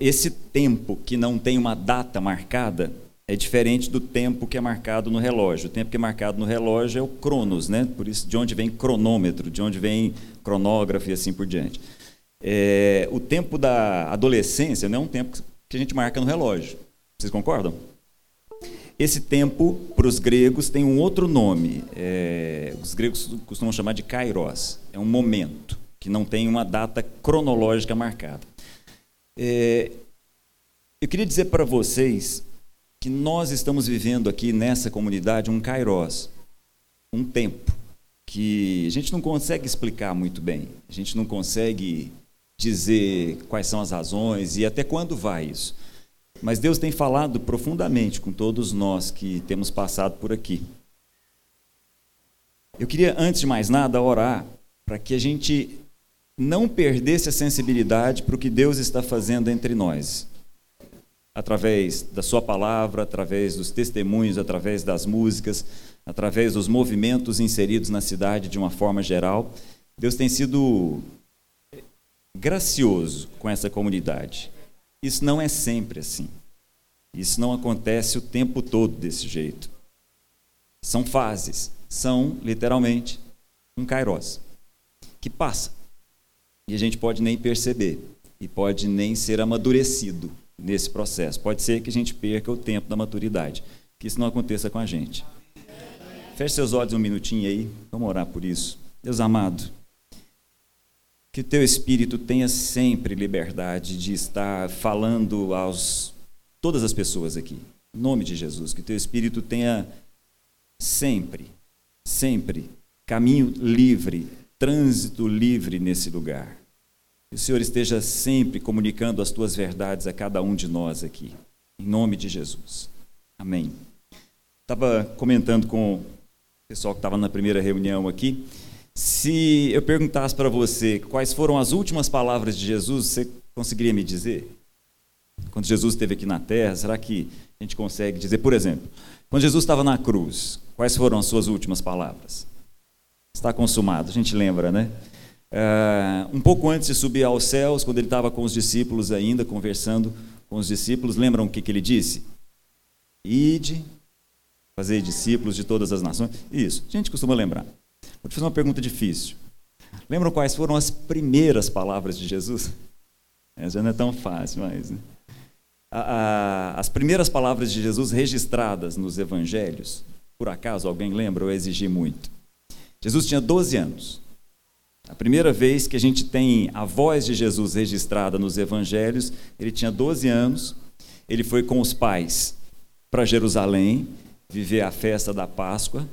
esse tempo que não tem uma data marcada é diferente do tempo que é marcado no relógio. O tempo que é marcado no relógio é o cronos, né? Por isso, de onde vem cronômetro, de onde vem cronógrafo e assim por diante. É, o tempo da adolescência não é um tempo que a gente marca no relógio. Vocês concordam? Esse tempo, para os gregos, tem um outro nome. É, os gregos costumam chamar de kairos. É um momento que não tem uma data cronológica marcada. É, eu queria dizer para vocês que nós estamos vivendo aqui nessa comunidade um kairos, um tempo que a gente não consegue explicar muito bem. A gente não consegue dizer quais são as razões e até quando vai isso. Mas Deus tem falado profundamente com todos nós que temos passado por aqui. Eu queria, antes de mais nada, orar para que a gente não perdesse a sensibilidade para o que Deus está fazendo entre nós. Através da Sua palavra, através dos testemunhos, através das músicas, através dos movimentos inseridos na cidade de uma forma geral. Deus tem sido gracioso com essa comunidade. Isso não é sempre assim. Isso não acontece o tempo todo desse jeito. São fases, são literalmente um kairos que passa. E a gente pode nem perceber e pode nem ser amadurecido nesse processo. Pode ser que a gente perca o tempo da maturidade, que isso não aconteça com a gente. Feche seus olhos um minutinho aí, vamos orar por isso. Deus amado, que teu espírito tenha sempre liberdade de estar falando aos todas as pessoas aqui. Em nome de Jesus, que teu espírito tenha sempre, sempre caminho livre, trânsito livre nesse lugar. Que o Senhor esteja sempre comunicando as tuas verdades a cada um de nós aqui. Em nome de Jesus. Amém. Estava comentando com o pessoal que estava na primeira reunião aqui se eu perguntasse para você quais foram as últimas palavras de Jesus, você conseguiria me dizer? Quando Jesus esteve aqui na terra, será que a gente consegue dizer, por exemplo, quando Jesus estava na cruz, quais foram as suas últimas palavras? Está consumado, a gente lembra, né? Uh, um pouco antes de subir aos céus, quando ele estava com os discípulos ainda, conversando com os discípulos, lembram o que, que ele disse? Ide, fazer discípulos de todas as nações. Isso, a gente costuma lembrar. Vou te fazer uma pergunta difícil. Lembram quais foram as primeiras palavras de Jesus? Essa não é tão fácil, mas. Né? As primeiras palavras de Jesus registradas nos evangelhos, por acaso alguém lembra ou exigi muito? Jesus tinha 12 anos. A primeira vez que a gente tem a voz de Jesus registrada nos evangelhos, ele tinha 12 anos. Ele foi com os pais para Jerusalém viver a festa da Páscoa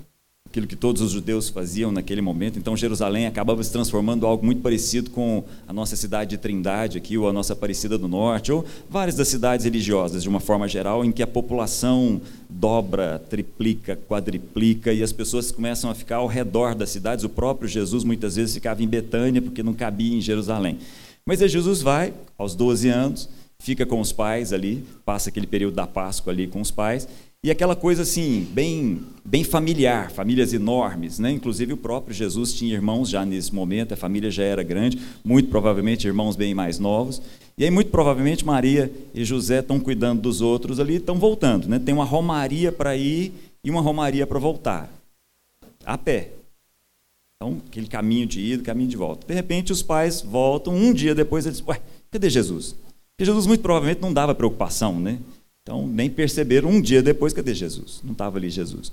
aquilo que todos os judeus faziam naquele momento. Então, Jerusalém acabava se transformando em algo muito parecido com a nossa cidade de Trindade aqui, ou a nossa Aparecida do Norte, ou várias das cidades religiosas, de uma forma geral, em que a população dobra, triplica, quadriplica, e as pessoas começam a ficar ao redor das cidades. O próprio Jesus muitas vezes ficava em Betânia, porque não cabia em Jerusalém. Mas aí Jesus vai, aos 12 anos, fica com os pais ali, passa aquele período da Páscoa ali com os pais, e aquela coisa assim, bem, bem familiar, famílias enormes, né? Inclusive o próprio Jesus tinha irmãos já nesse momento, a família já era grande, muito provavelmente irmãos bem mais novos. E aí muito provavelmente Maria e José estão cuidando dos outros ali, estão voltando, né? Tem uma romaria para ir e uma romaria para voltar. A pé. Então, aquele caminho de ida, caminho de volta. De repente os pais voltam, um dia depois eles, ué, cadê Jesus? Porque Jesus muito provavelmente não dava preocupação, né? Então, nem perceberam um dia depois, cadê Jesus? Não estava ali Jesus.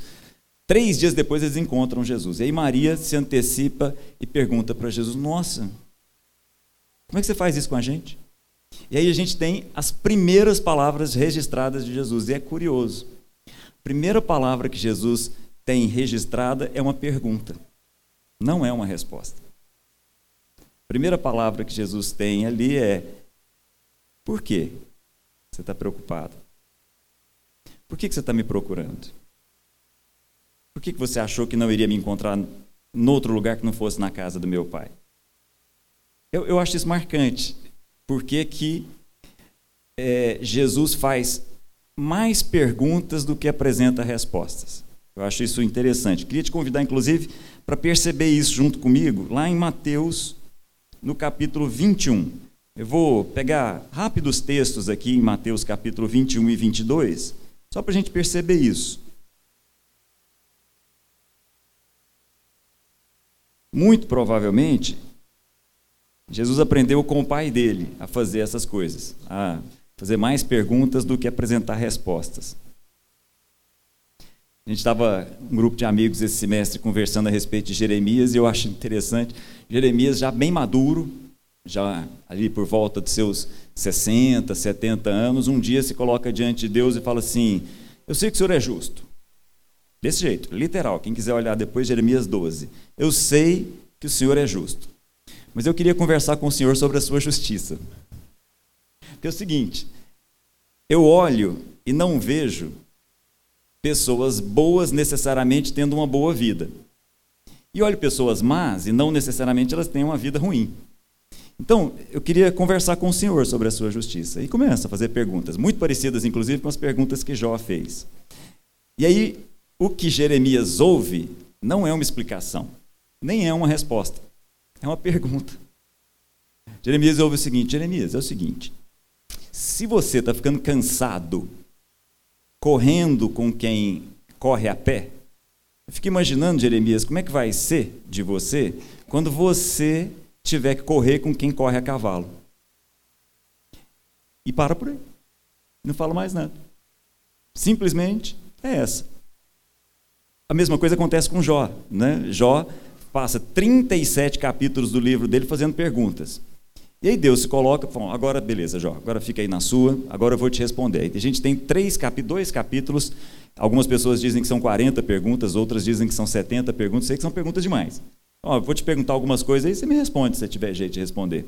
Três dias depois eles encontram Jesus. E aí Maria se antecipa e pergunta para Jesus: Nossa, como é que você faz isso com a gente? E aí a gente tem as primeiras palavras registradas de Jesus. E é curioso. A primeira palavra que Jesus tem registrada é uma pergunta, não é uma resposta. A primeira palavra que Jesus tem ali é: Por quê? Você está preocupado? Por que, que você está me procurando? Por que, que você achou que não iria me encontrar em outro lugar que não fosse na casa do meu pai? Eu, eu acho isso marcante. Porque que é, Jesus faz mais perguntas do que apresenta respostas. Eu acho isso interessante. Queria te convidar, inclusive, para perceber isso junto comigo, lá em Mateus, no capítulo 21. Eu vou pegar rápidos textos aqui em Mateus capítulo 21 e 22, só para a gente perceber isso. Muito provavelmente, Jesus aprendeu com o pai dele a fazer essas coisas, a fazer mais perguntas do que apresentar respostas. A gente estava, um grupo de amigos esse semestre, conversando a respeito de Jeremias, e eu acho interessante. Jeremias, já bem maduro, já ali por volta de seus 60, 70 anos, um dia se coloca diante de Deus e fala assim: Eu sei que o senhor é justo. Desse jeito, literal. Quem quiser olhar depois, Jeremias 12. Eu sei que o senhor é justo. Mas eu queria conversar com o senhor sobre a sua justiça. Porque é o seguinte: eu olho e não vejo pessoas boas necessariamente tendo uma boa vida. E olho pessoas más e não necessariamente elas têm uma vida ruim. Então, eu queria conversar com o senhor sobre a sua justiça. E começa a fazer perguntas, muito parecidas, inclusive, com as perguntas que Jó fez. E aí, o que Jeremias ouve não é uma explicação, nem é uma resposta, é uma pergunta. Jeremias ouve o seguinte: Jeremias, é o seguinte, se você está ficando cansado correndo com quem corre a pé. Eu fico imaginando, Jeremias, como é que vai ser de você quando você tiver que correr com quem corre a cavalo. E para por aí. Não fala mais nada. Simplesmente é essa. A mesma coisa acontece com Jó. Né? Jó passa 37 capítulos do livro dele fazendo perguntas. E aí Deus se coloca, fala, agora beleza, Jó, agora fica aí na sua, agora eu vou te responder. A gente tem três dois capítulos, algumas pessoas dizem que são 40 perguntas, outras dizem que são 70 perguntas, sei que são perguntas demais. Ó, vou te perguntar algumas coisas aí, você me responde se tiver jeito de responder.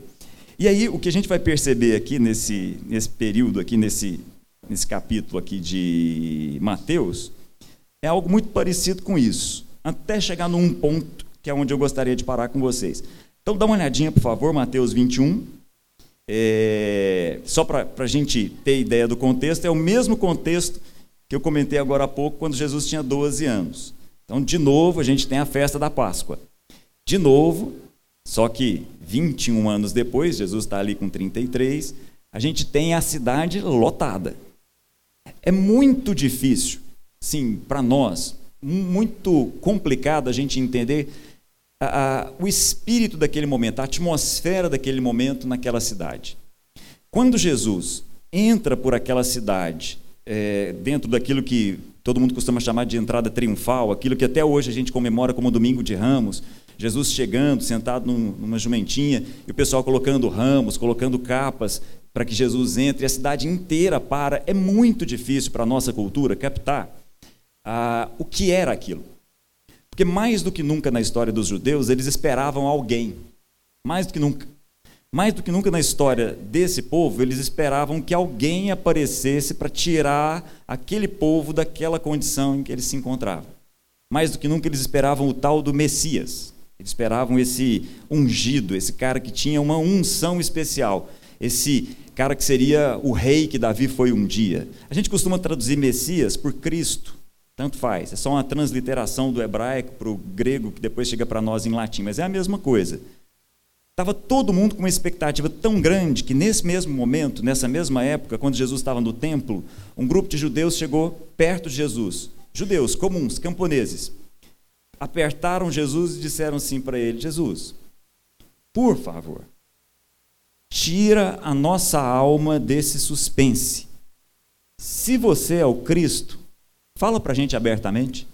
E aí o que a gente vai perceber aqui nesse, nesse período, aqui nesse, nesse capítulo aqui de Mateus, é algo muito parecido com isso, até chegar num ponto que é onde eu gostaria de parar com vocês. Então dá uma olhadinha, por favor, Mateus 21. É, só para a gente ter ideia do contexto, é o mesmo contexto que eu comentei agora há pouco, quando Jesus tinha 12 anos. Então, de novo, a gente tem a festa da Páscoa. De novo, só que 21 anos depois, Jesus está ali com 33, a gente tem a cidade lotada. É muito difícil, sim, para nós, muito complicado a gente entender a, a, o espírito daquele momento, a atmosfera daquele momento naquela cidade. Quando Jesus entra por aquela cidade, é, dentro daquilo que todo mundo costuma chamar de entrada triunfal, aquilo que até hoje a gente comemora como Domingo de Ramos, Jesus chegando, sentado num, numa jumentinha, e o pessoal colocando ramos, colocando capas para que Jesus entre, e a cidade inteira para. É muito difícil para a nossa cultura captar ah, o que era aquilo. Porque mais do que nunca na história dos judeus, eles esperavam alguém. Mais do que nunca. Mais do que nunca na história desse povo, eles esperavam que alguém aparecesse para tirar aquele povo daquela condição em que eles se encontravam. Mais do que nunca eles esperavam o tal do Messias. Eles esperavam esse ungido, esse cara que tinha uma unção especial, esse cara que seria o rei que Davi foi um dia. A gente costuma traduzir Messias por Cristo. Tanto faz, é só uma transliteração do hebraico para o grego que depois chega para nós em latim, mas é a mesma coisa. Estava todo mundo com uma expectativa tão grande que nesse mesmo momento, nessa mesma época, quando Jesus estava no templo, um grupo de judeus chegou perto de Jesus. Judeus comuns, camponeses. Apertaram Jesus e disseram assim para ele: Jesus, por favor, tira a nossa alma desse suspense. Se você é o Cristo, Fala para a gente abertamente.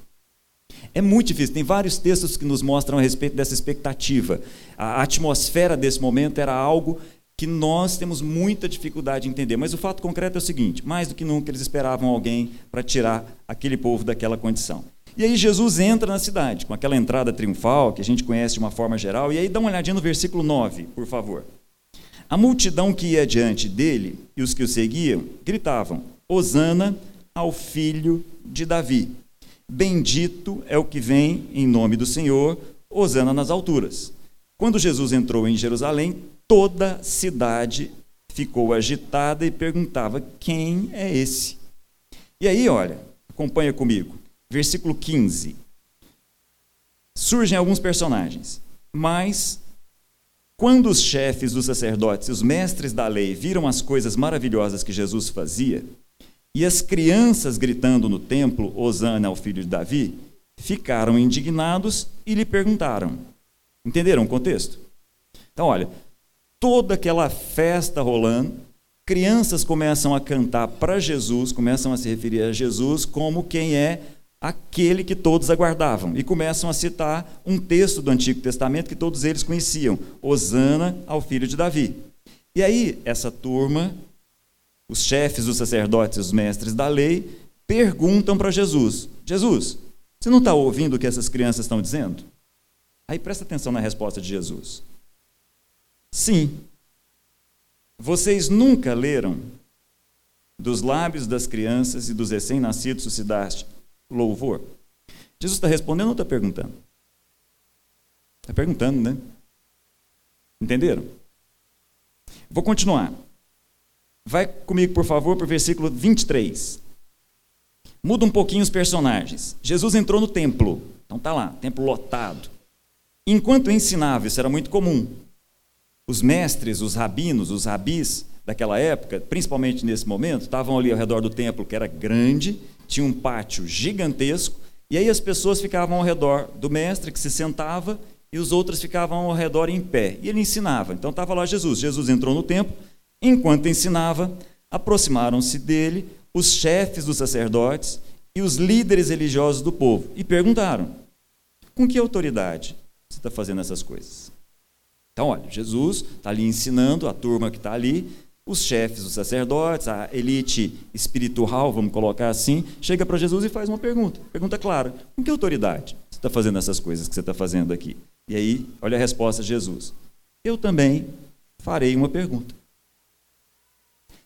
É muito difícil, tem vários textos que nos mostram a respeito dessa expectativa. A atmosfera desse momento era algo que nós temos muita dificuldade de entender. Mas o fato concreto é o seguinte: mais do que nunca eles esperavam alguém para tirar aquele povo daquela condição. E aí Jesus entra na cidade, com aquela entrada triunfal que a gente conhece de uma forma geral. E aí dá uma olhadinha no versículo 9, por favor. A multidão que ia diante dele e os que o seguiam gritavam: Hosana ao filho de Davi. Bendito é o que vem em nome do Senhor, Hosana nas alturas. Quando Jesus entrou em Jerusalém, toda a cidade ficou agitada e perguntava: quem é esse? E aí, olha, acompanha comigo, versículo 15. Surgem alguns personagens, mas Quando os chefes dos sacerdotes e os mestres da lei viram as coisas maravilhosas que Jesus fazia, e as crianças gritando no templo, Osana ao filho de Davi, ficaram indignados e lhe perguntaram. Entenderam o contexto? Então, olha, toda aquela festa rolando, crianças começam a cantar para Jesus, começam a se referir a Jesus como quem é aquele que todos aguardavam. E começam a citar um texto do Antigo Testamento que todos eles conheciam: Osana ao filho de Davi. E aí, essa turma, os chefes, os sacerdotes, os mestres da lei, perguntam para Jesus: Jesus, você não está ouvindo o que essas crianças estão dizendo? Aí presta atenção na resposta de Jesus. Sim. Vocês nunca leram dos lábios das crianças e dos recém-nascidos suscitaste louvor? Jesus está respondendo ou está perguntando? Está perguntando, né? Entenderam? Vou continuar. Vai comigo, por favor, para o versículo 23. Muda um pouquinho os personagens. Jesus entrou no templo. Então tá lá, templo lotado. Enquanto ensinava, isso era muito comum. Os mestres, os rabinos, os rabis daquela época, principalmente nesse momento, estavam ali ao redor do templo, que era grande, tinha um pátio gigantesco, e aí as pessoas ficavam ao redor do mestre, que se sentava, e os outros ficavam ao redor em pé. E ele ensinava. Então estava lá Jesus. Jesus entrou no templo, enquanto ensinava, aproximaram-se dele os chefes dos sacerdotes e os líderes religiosos do povo e perguntaram: com que autoridade você está fazendo essas coisas? Então, olha, Jesus está ali ensinando a turma que está ali, os chefes, os sacerdotes, a elite espiritual, vamos colocar assim, chega para Jesus e faz uma pergunta. Pergunta clara: com que autoridade você está fazendo essas coisas que você está fazendo aqui? E aí, olha a resposta de Jesus: Eu também farei uma pergunta.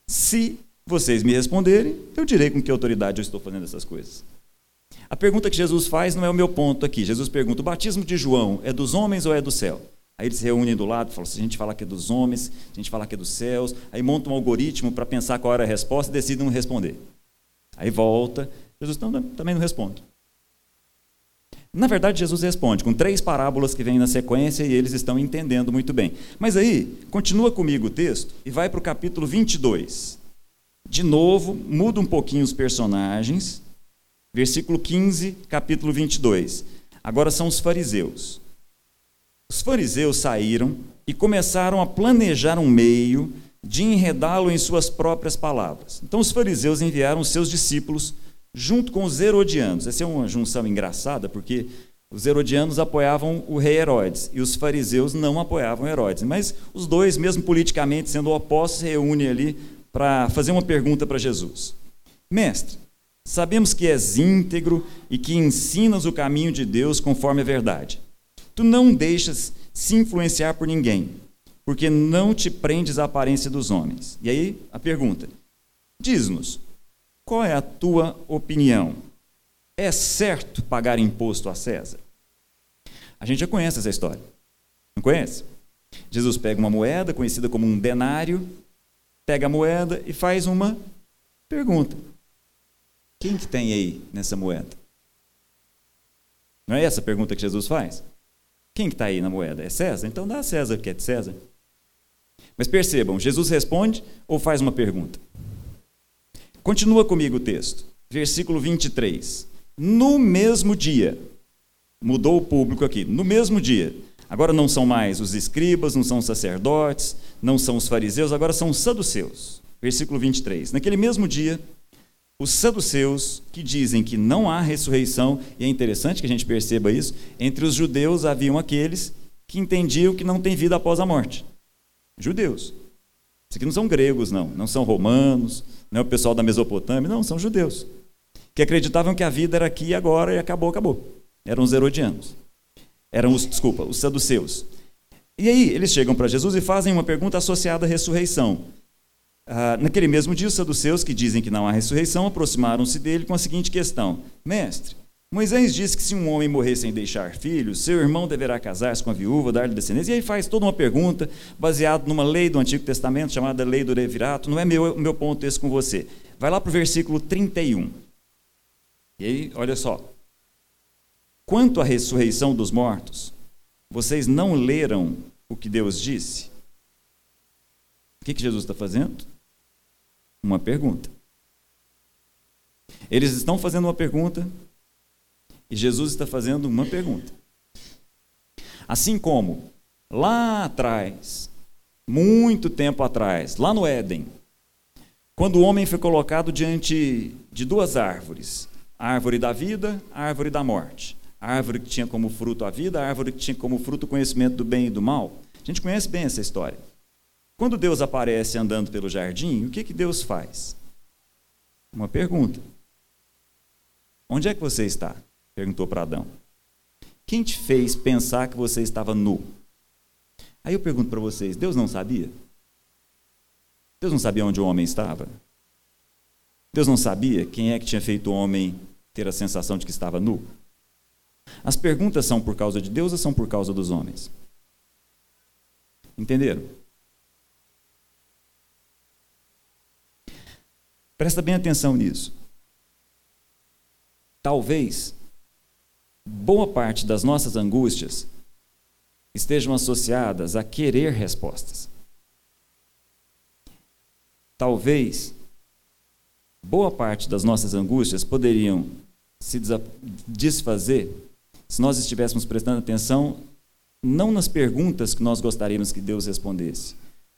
Se vocês me responderem, eu direi com que autoridade eu estou fazendo essas coisas. A pergunta que Jesus faz não é o meu ponto aqui. Jesus pergunta: o batismo de João é dos homens ou é do céu? Aí eles se reúnem do lado, falam: se a gente falar que é dos homens, a gente falar que é dos céus, aí montam um algoritmo para pensar qual era a resposta e decidem não responder. Aí volta, Jesus não, também não responde. Na verdade, Jesus responde com três parábolas que vêm na sequência e eles estão entendendo muito bem. Mas aí, continua comigo o texto e vai para o capítulo 22. De novo, muda um pouquinho os personagens. Versículo 15, capítulo 22. Agora são os fariseus. Os fariseus saíram e começaram a planejar um meio de enredá-lo em suas próprias palavras. Então os fariseus enviaram seus discípulos junto com os herodianos. Essa é uma junção engraçada, porque os herodianos apoiavam o rei Herodes e os fariseus não apoiavam Herodes. Mas os dois, mesmo politicamente sendo opostos, se reúnem ali para fazer uma pergunta para Jesus. Mestre, sabemos que és íntegro e que ensinas o caminho de Deus conforme a verdade. Tu não deixas se influenciar por ninguém, porque não te prendes à aparência dos homens. E aí a pergunta: diz-nos, qual é a tua opinião? É certo pagar imposto a César? A gente já conhece essa história. Não conhece? Jesus pega uma moeda conhecida como um denário, pega a moeda e faz uma pergunta. Quem que tem aí nessa moeda? Não é essa a pergunta que Jesus faz? Quem está aí na moeda? É César? Então dá a César o que é de César. Mas percebam, Jesus responde ou faz uma pergunta? Continua comigo o texto. Versículo 23. No mesmo dia, mudou o público aqui, no mesmo dia. Agora não são mais os escribas, não são os sacerdotes, não são os fariseus, agora são os saduceus. Versículo 23. Naquele mesmo dia, os saduceus, que dizem que não há ressurreição, e é interessante que a gente perceba isso, entre os judeus haviam aqueles que entendiam que não tem vida após a morte. Judeus. Isso aqui não são gregos, não. Não são romanos, não é o pessoal da Mesopotâmia, não, são judeus. Que acreditavam que a vida era aqui e agora e acabou, acabou. Eram os herodianos. Eram os, desculpa, os saduceus. E aí eles chegam para Jesus e fazem uma pergunta associada à ressurreição. Ah, naquele mesmo dia, os saduceus, que dizem que não há ressurreição, aproximaram-se dele com a seguinte questão: Mestre, Moisés disse que se um homem morrer sem deixar filhos, seu irmão deverá casar-se com a viúva, dar-lhe descendência. E aí faz toda uma pergunta baseada numa lei do Antigo Testamento chamada Lei do Levirato. Não é meu, meu ponto esse com você. Vai lá para o versículo 31. E aí, olha só. Quanto à ressurreição dos mortos, vocês não leram o que Deus disse? O que, que Jesus está fazendo? Uma pergunta. Eles estão fazendo uma pergunta e Jesus está fazendo uma pergunta. Assim como lá atrás, muito tempo atrás, lá no Éden, quando o homem foi colocado diante de duas árvores, a árvore da vida, a árvore da morte. A árvore que tinha como fruto a vida, a árvore que tinha como fruto o conhecimento do bem e do mal. A gente conhece bem essa história. Quando Deus aparece andando pelo jardim, o que, que Deus faz? Uma pergunta. Onde é que você está? Perguntou para Adão. Quem te fez pensar que você estava nu? Aí eu pergunto para vocês: Deus não sabia? Deus não sabia onde o homem estava? Deus não sabia quem é que tinha feito o homem ter a sensação de que estava nu? As perguntas são por causa de Deus ou são por causa dos homens? Entenderam? Presta bem atenção nisso. Talvez boa parte das nossas angústias estejam associadas a querer respostas. Talvez boa parte das nossas angústias poderiam se desfazer se nós estivéssemos prestando atenção não nas perguntas que nós gostaríamos que Deus respondesse,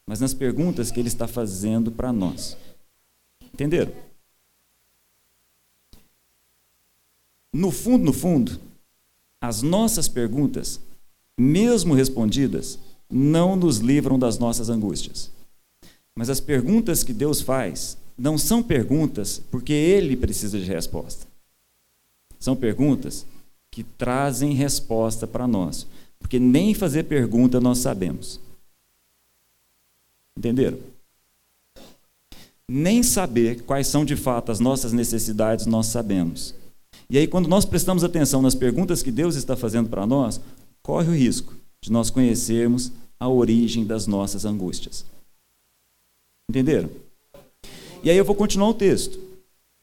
mas nas perguntas que Ele está fazendo para nós. Entenderam? No fundo, no fundo, as nossas perguntas, mesmo respondidas, não nos livram das nossas angústias. Mas as perguntas que Deus faz não são perguntas porque Ele precisa de resposta. São perguntas que trazem resposta para nós. Porque nem fazer pergunta nós sabemos. Entenderam? Nem saber quais são de fato as nossas necessidades nós sabemos. E aí, quando nós prestamos atenção nas perguntas que Deus está fazendo para nós, corre o risco de nós conhecermos a origem das nossas angústias. Entenderam? E aí eu vou continuar o texto.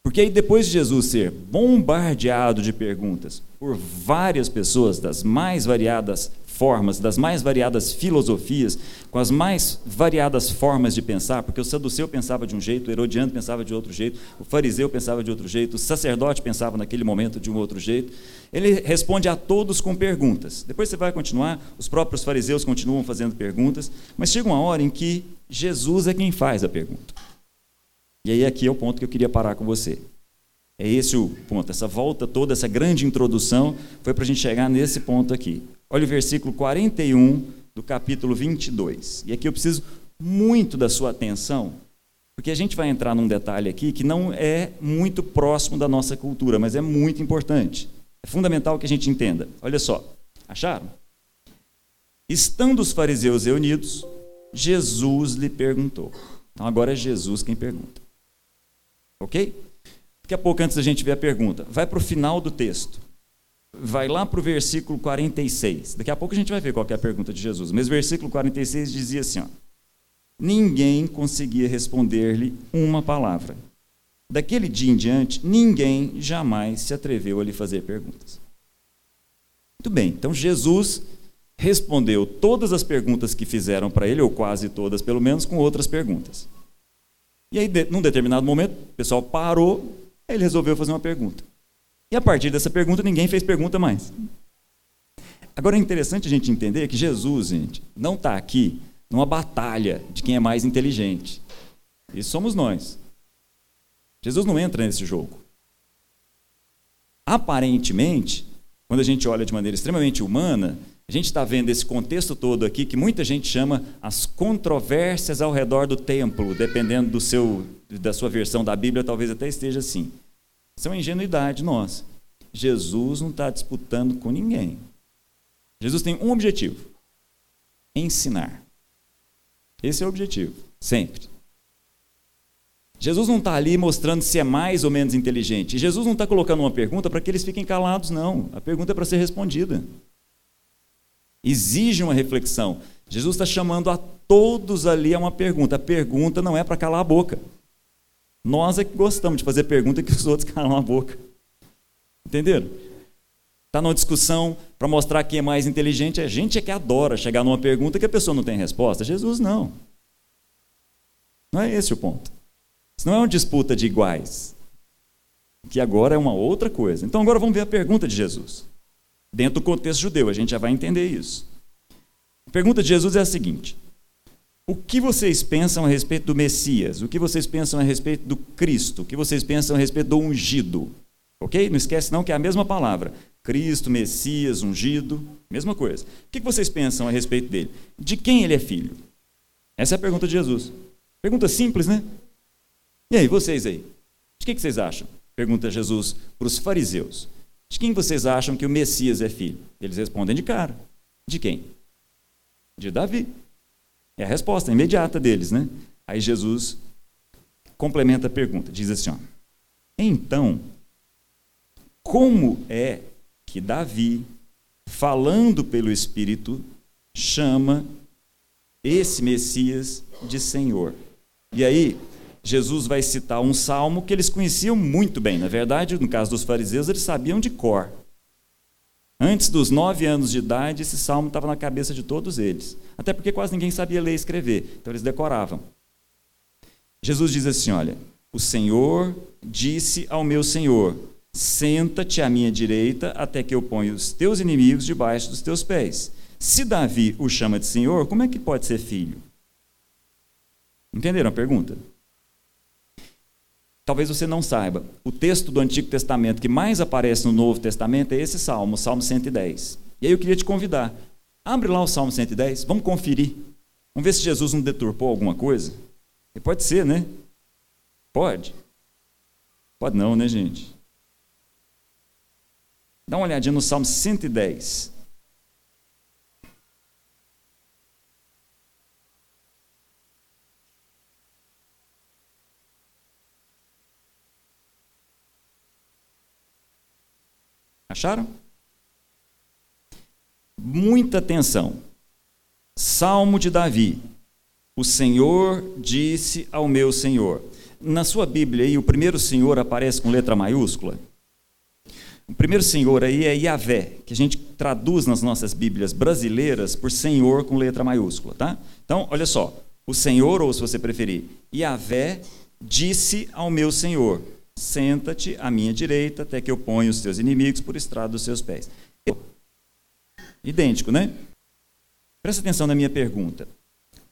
Porque aí, depois de Jesus ser bombardeado de perguntas por várias pessoas das mais variadas formas, das mais variadas filosofias, com as mais variadas formas de pensar, porque o saduceu pensava de um jeito, o herodiano pensava de outro jeito, o fariseu pensava de outro jeito, o sacerdote pensava naquele momento de um outro jeito. Ele responde a todos com perguntas. Depois você vai continuar, os próprios fariseus continuam fazendo perguntas, mas chega uma hora em que Jesus é quem faz a pergunta. E aí aqui é o ponto que eu queria parar com você. É esse o ponto. Essa volta toda, essa grande introdução, foi para a gente chegar nesse ponto aqui. Olha o versículo 41 do capítulo 22. E aqui eu preciso muito da sua atenção, porque a gente vai entrar num detalhe aqui que não é muito próximo da nossa cultura, mas é muito importante. É fundamental que a gente entenda. Olha só, acharam? Estando os fariseus reunidos, Jesus lhe perguntou. Então agora é Jesus quem pergunta. Ok? Daqui a pouco, antes da gente ver a pergunta, vai para o final do texto. Vai lá para o versículo 46. Daqui a pouco a gente vai ver qual é a pergunta de Jesus. Mas o versículo 46 dizia assim: ó, Ninguém conseguia responder-lhe uma palavra. Daquele dia em diante, ninguém jamais se atreveu a lhe fazer perguntas. Muito bem, então Jesus respondeu todas as perguntas que fizeram para ele, ou quase todas, pelo menos, com outras perguntas. E aí, num determinado momento, o pessoal parou, ele resolveu fazer uma pergunta. E a partir dessa pergunta, ninguém fez pergunta mais. Agora é interessante a gente entender que Jesus, gente, não está aqui numa batalha de quem é mais inteligente. Isso somos nós. Jesus não entra nesse jogo. Aparentemente, quando a gente olha de maneira extremamente humana, a gente está vendo esse contexto todo aqui que muita gente chama as controvérsias ao redor do templo, dependendo do seu, da sua versão da Bíblia, talvez até esteja assim. Isso é uma ingenuidade nossa. Jesus não está disputando com ninguém. Jesus tem um objetivo: ensinar. Esse é o objetivo, sempre. Jesus não está ali mostrando se é mais ou menos inteligente. Jesus não está colocando uma pergunta para que eles fiquem calados, não. A pergunta é para ser respondida exige uma reflexão. Jesus está chamando a todos ali a uma pergunta. A pergunta não é para calar a boca. Nós é que gostamos de fazer pergunta que os outros calam a boca. Entenderam? Está numa discussão para mostrar quem é mais inteligente. A gente é que adora chegar numa pergunta que a pessoa não tem resposta. Jesus não. Não é esse o ponto. Isso não é uma disputa de iguais. Que agora é uma outra coisa. Então agora vamos ver a pergunta de Jesus. Dentro do contexto judeu, a gente já vai entender isso. A pergunta de Jesus é a seguinte: O que vocês pensam a respeito do Messias? O que vocês pensam a respeito do Cristo? O que vocês pensam a respeito do ungido? Ok? Não esquece não que é a mesma palavra. Cristo, Messias, ungido, mesma coisa. O que vocês pensam a respeito dele? De quem ele é filho? Essa é a pergunta de Jesus. Pergunta simples, né? E aí, vocês aí? De que vocês acham? Pergunta Jesus para os fariseus. De quem vocês acham que o Messias é filho? Eles respondem de cara. De quem? De Davi. É a resposta imediata deles, né? Aí Jesus complementa a pergunta, diz assim: ó, Então, como é que Davi, falando pelo Espírito, chama esse Messias de Senhor. E aí, Jesus vai citar um salmo que eles conheciam muito bem. Na verdade, no caso dos fariseus, eles sabiam de cor. Antes dos nove anos de idade, esse salmo estava na cabeça de todos eles. Até porque quase ninguém sabia ler e escrever, então eles decoravam. Jesus diz assim: Olha, o Senhor disse ao meu Senhor: Senta-te à minha direita até que eu ponha os teus inimigos debaixo dos teus pés. Se Davi o chama de Senhor, como é que pode ser filho? Entenderam a pergunta? Talvez você não saiba. O texto do Antigo Testamento que mais aparece no Novo Testamento é esse salmo, o Salmo 110. E aí eu queria te convidar. Abre lá o Salmo 110, vamos conferir. Vamos ver se Jesus não deturpou alguma coisa. E pode ser, né? Pode. Pode não, né, gente? Dá uma olhadinha no Salmo 110. Acharam? Muita atenção. Salmo de Davi. O Senhor disse ao meu Senhor. Na sua Bíblia aí, o primeiro Senhor aparece com letra maiúscula? O primeiro Senhor aí é Yahvé, que a gente traduz nas nossas Bíblias brasileiras por Senhor com letra maiúscula, tá? Então, olha só. O Senhor, ou se você preferir, Yahvé disse ao meu Senhor: Senta-te à minha direita até que eu ponha os teus inimigos por estrado dos seus pés. Idêntico, né? Presta atenção na minha pergunta.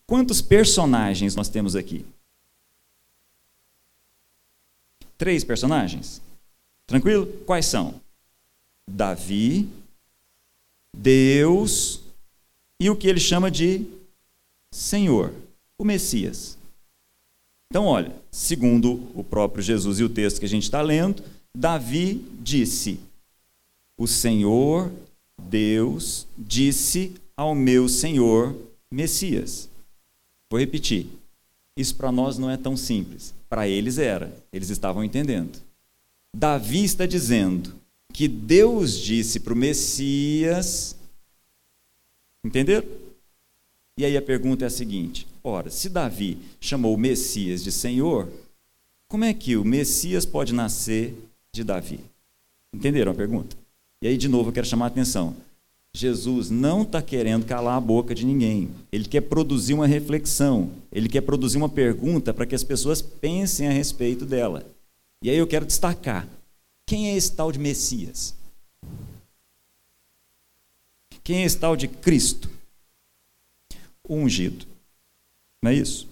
Quantos personagens nós temos aqui? Três personagens? Tranquilo? Quais são? Davi, Deus e o que ele chama de Senhor, o Messias. Então, olha, segundo o próprio Jesus e o texto que a gente está lendo, Davi disse: O Senhor, Deus, disse ao meu Senhor Messias. Vou repetir. Isso para nós não é tão simples. Para eles era. Eles estavam entendendo. Davi está dizendo que Deus disse para o Messias. Entenderam? E aí a pergunta é a seguinte: ora, se Davi chamou o Messias de Senhor, como é que o Messias pode nascer de Davi? Entenderam a pergunta? E aí, de novo, eu quero chamar a atenção. Jesus não está querendo calar a boca de ninguém. Ele quer produzir uma reflexão. Ele quer produzir uma pergunta para que as pessoas pensem a respeito dela. E aí eu quero destacar: quem é esse tal de Messias? Quem é esse tal de Cristo? O ungido. Não é isso?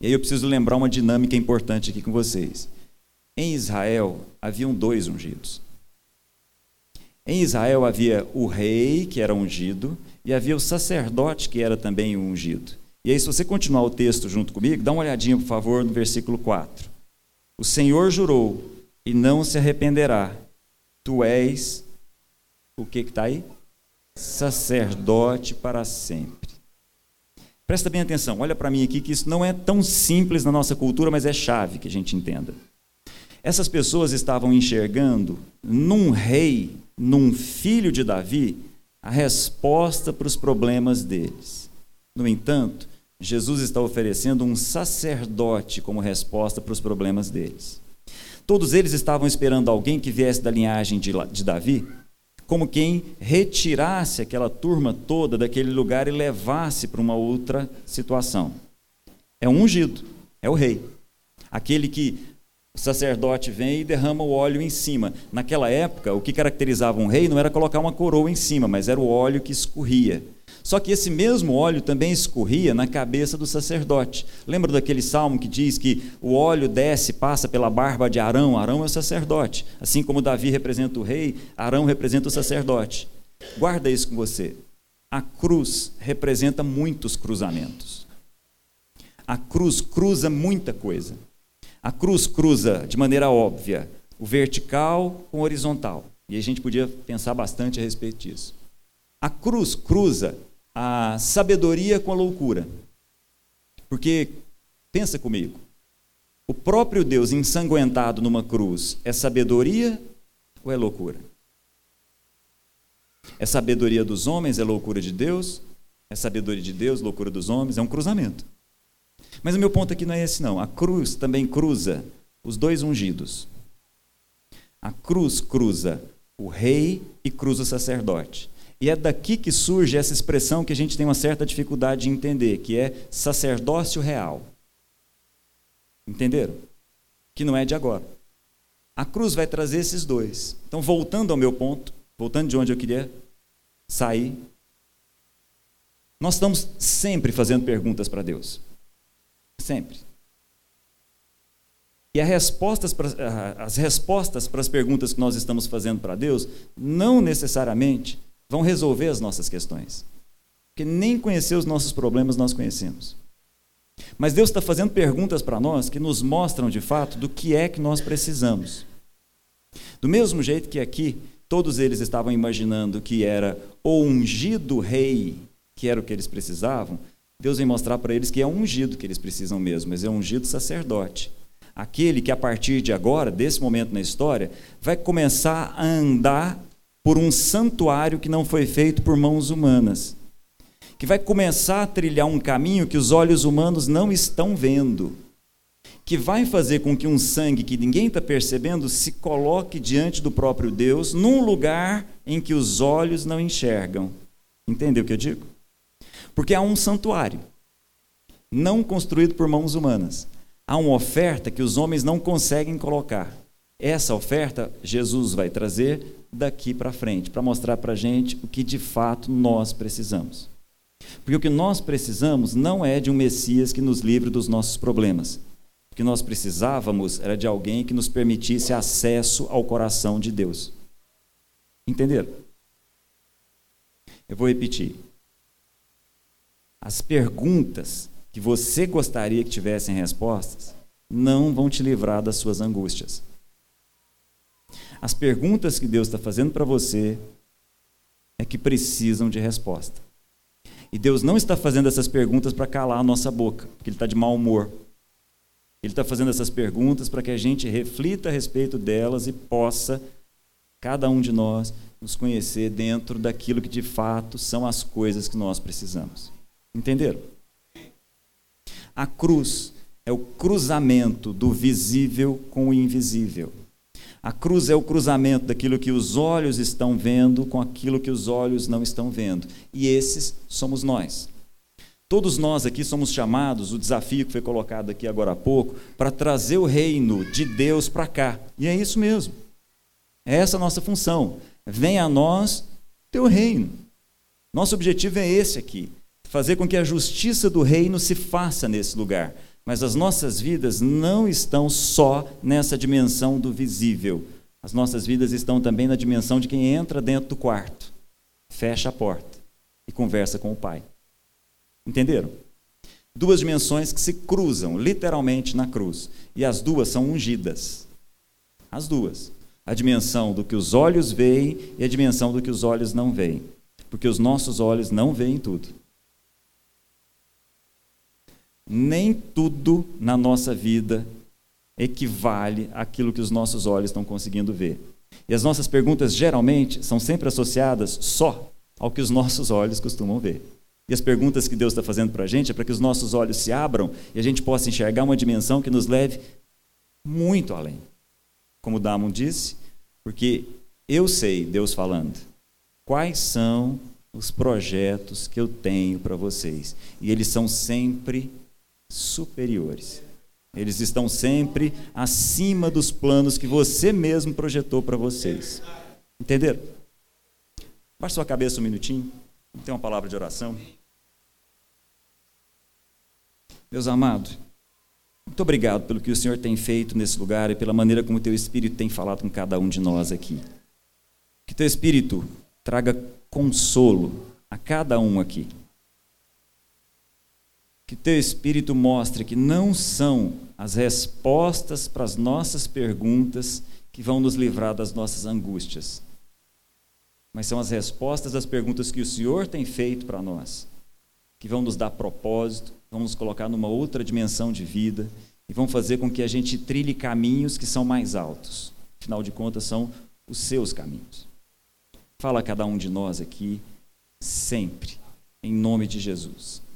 E aí eu preciso lembrar uma dinâmica importante aqui com vocês. Em Israel haviam dois ungidos. Em Israel havia o rei, que era ungido, e havia o sacerdote, que era também ungido. E aí, se você continuar o texto junto comigo, dá uma olhadinha, por favor, no versículo 4. O Senhor jurou e não se arrependerá. Tu és o que está aí? Sacerdote para sempre. Presta bem atenção, olha para mim aqui que isso não é tão simples na nossa cultura, mas é chave que a gente entenda. Essas pessoas estavam enxergando num rei, num filho de Davi, a resposta para os problemas deles. No entanto, Jesus está oferecendo um sacerdote como resposta para os problemas deles. Todos eles estavam esperando alguém que viesse da linhagem de, Davi, como quem retirasse aquela turma toda daquele lugar e levasse para uma outra situação. É um ungido, é o rei. Aquele que o sacerdote vem e derrama o óleo em cima. Naquela época, o que caracterizava um rei não era colocar uma coroa em cima, mas era o óleo que escorria. Só que esse mesmo óleo também escorria na cabeça do sacerdote. Lembra daquele salmo que diz que o óleo desce, passa pela barba de Arão? Arão é o sacerdote. Assim como Davi representa o rei, Arão representa o sacerdote. Guarda isso com você. A cruz representa muitos cruzamentos. A cruz cruza muita coisa. A cruz cruza de maneira óbvia o vertical com o horizontal. E a gente podia pensar bastante a respeito disso. A cruz cruza a sabedoria com a loucura. Porque, pensa comigo, o próprio Deus ensanguentado numa cruz é sabedoria ou é loucura? É sabedoria dos homens, é loucura de Deus? É sabedoria de Deus, loucura dos homens? É um cruzamento. Mas o meu ponto aqui não é esse, não. A cruz também cruza os dois ungidos. A cruz cruza o rei e cruza o sacerdote. E é daqui que surge essa expressão que a gente tem uma certa dificuldade de entender, que é sacerdócio real. Entenderam? Que não é de agora. A cruz vai trazer esses dois. Então, voltando ao meu ponto, voltando de onde eu queria sair, nós estamos sempre fazendo perguntas para Deus. Sempre. E as respostas, para, as respostas para as perguntas que nós estamos fazendo para Deus não necessariamente vão resolver as nossas questões. Porque nem conhecer os nossos problemas nós conhecemos. Mas Deus está fazendo perguntas para nós que nos mostram de fato do que é que nós precisamos. Do mesmo jeito que aqui, todos eles estavam imaginando que era o ungido rei, que era o que eles precisavam, Deus vem mostrar para eles que é o ungido que eles precisam mesmo, mas é o ungido sacerdote. Aquele que a partir de agora, desse momento na história, vai começar a andar por um santuário que não foi feito por mãos humanas, que vai começar a trilhar um caminho que os olhos humanos não estão vendo, que vai fazer com que um sangue que ninguém está percebendo se coloque diante do próprio Deus, num lugar em que os olhos não enxergam. Entendeu o que eu digo? Porque há um santuário, não construído por mãos humanas. Há uma oferta que os homens não conseguem colocar. Essa oferta Jesus vai trazer daqui para frente, para mostrar para a gente o que de fato nós precisamos. Porque o que nós precisamos não é de um Messias que nos livre dos nossos problemas. O que nós precisávamos era de alguém que nos permitisse acesso ao coração de Deus. Entenderam? Eu vou repetir. As perguntas que você gostaria que tivessem respostas não vão te livrar das suas angústias. As perguntas que Deus está fazendo para você é que precisam de resposta. E Deus não está fazendo essas perguntas para calar a nossa boca, porque Ele está de mau humor. Ele está fazendo essas perguntas para que a gente reflita a respeito delas e possa, cada um de nós, nos conhecer dentro daquilo que de fato são as coisas que nós precisamos. Entenderam? A cruz é o cruzamento do visível com o invisível. A cruz é o cruzamento daquilo que os olhos estão vendo com aquilo que os olhos não estão vendo. E esses somos nós. Todos nós aqui somos chamados, o desafio que foi colocado aqui agora há pouco, para trazer o reino de Deus para cá. E é isso mesmo. É essa a nossa função. Venha a nós teu reino. Nosso objetivo é esse aqui: fazer com que a justiça do reino se faça nesse lugar. Mas as nossas vidas não estão só nessa dimensão do visível. As nossas vidas estão também na dimensão de quem entra dentro do quarto, fecha a porta e conversa com o Pai. Entenderam? Duas dimensões que se cruzam literalmente na cruz. E as duas são ungidas. As duas. A dimensão do que os olhos veem e a dimensão do que os olhos não veem. Porque os nossos olhos não veem tudo nem tudo na nossa vida equivale àquilo que os nossos olhos estão conseguindo ver. E as nossas perguntas geralmente são sempre associadas só ao que os nossos olhos costumam ver. E as perguntas que Deus está fazendo para a gente é para que os nossos olhos se abram e a gente possa enxergar uma dimensão que nos leve muito além. Como Damon disse, porque eu sei, Deus falando, quais são os projetos que eu tenho para vocês. E eles são sempre superiores. Eles estão sempre acima dos planos que você mesmo projetou para vocês. Entenderam? Baixe sua cabeça um minutinho. Tem uma palavra de oração. Meus amados, muito obrigado pelo que o Senhor tem feito nesse lugar e pela maneira como o teu Espírito tem falado com cada um de nós aqui. Que teu Espírito traga consolo a cada um aqui. Que teu Espírito mostre que não são as respostas para as nossas perguntas que vão nos livrar das nossas angústias, mas são as respostas às perguntas que o Senhor tem feito para nós, que vão nos dar propósito, vão nos colocar numa outra dimensão de vida e vão fazer com que a gente trilhe caminhos que são mais altos. Afinal de contas, são os seus caminhos. Fala a cada um de nós aqui, sempre, em nome de Jesus.